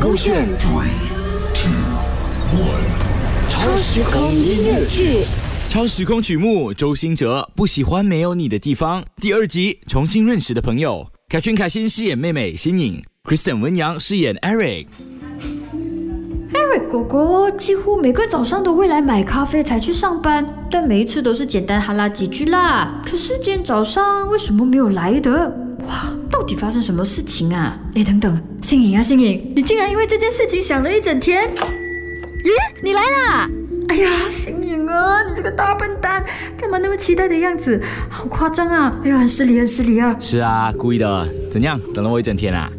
勾选超时空音乐剧。超时空曲目，周兴哲不喜欢没有你的地方。第二集，重新认识的朋友，凯旋凯欣饰演妹妹新颖，Kristen 文阳饰演 Eric。Eric 哥哥几乎每个早上都会来买咖啡才去上班，但每一次都是简单哈拉几句啦。可是今天早上为什么没有来的？哇，到底发生什么事情啊？哎，等等，星颖啊，星颖，你竟然因为这件事情想了一整天？咦，你来啦！哎呀，星颖啊，你这个大笨蛋，干嘛那么期待的样子？好夸张啊！哎呀，很失礼，很失礼啊！是啊，故意的。怎样？等了我一整天啊？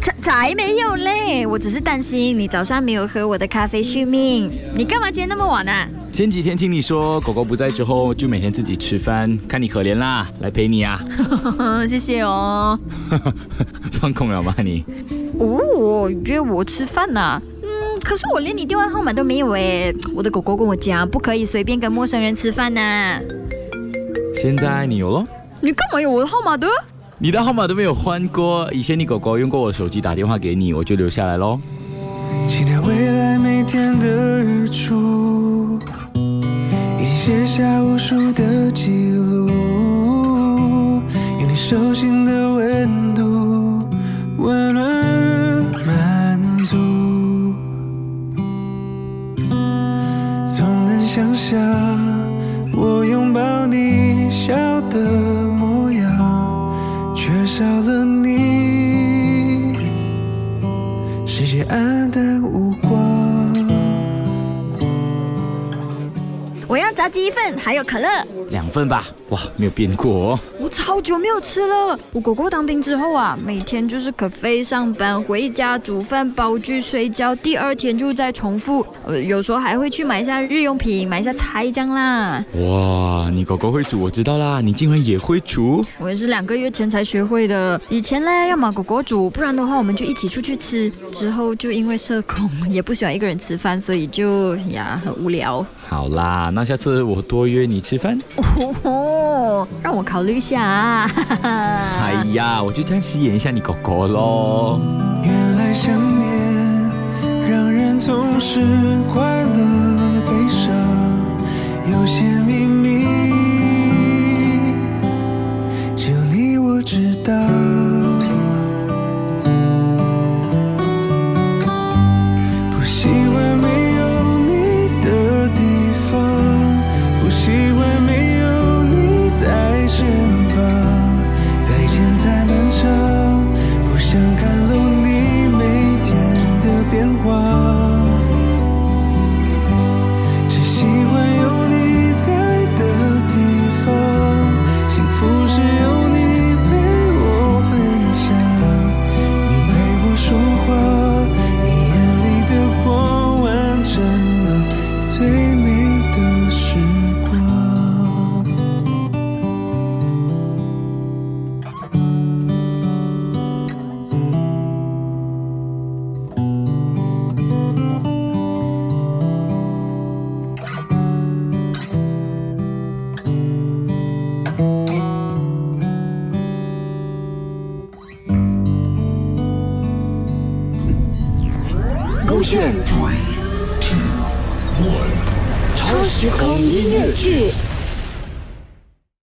才才没有嘞！我只是担心你早上没有喝我的咖啡续命。你干嘛今天那么晚啊？前几天听你说狗狗不在之后，就每天自己吃饭，看你可怜啦，来陪你啊。谢谢哦。放空了吗你？哦，约我吃饭呐、嗯，可是我连你电话号码都没有哎。我的狗狗跟我讲，不可以随便跟陌生人吃饭呐、现在你有咯？你干嘛有我的号码的？你的号码都没有换过，以前你狗狗用过我手机打电话给你，我就留下来喽。期待未来每天的日出，已经写下无数的记录，有你手心想象我拥抱你笑的模样，缺少了你。世界暗淡无光。我要炸鸡一份，还有可乐。两份吧，哇，没有变过哦。我超久没有吃了。我狗狗当兵之后啊，每天就是可飞上班，回家煮饭、煲剧、睡觉，第二天就再重复。呃，有时候还会去买一下日用品，买一下菜这样啦。哇，你狗狗会煮，我知道啦，你竟然也会煮？我也是两个月前才学会的。以前嘞，要么狗狗煮，不然的话我们就一起出去吃。之后就因为社恐，也不喜欢一个人吃饭，所以就呀很无聊。好啦，那下次我多约你吃饭。哦，让我考虑一下啊。哎呀，我就暂时演一下你狗狗喽。原来想念让人总是快乐悲伤，有些秘密只有你我知道。是勾选超时空音乐剧。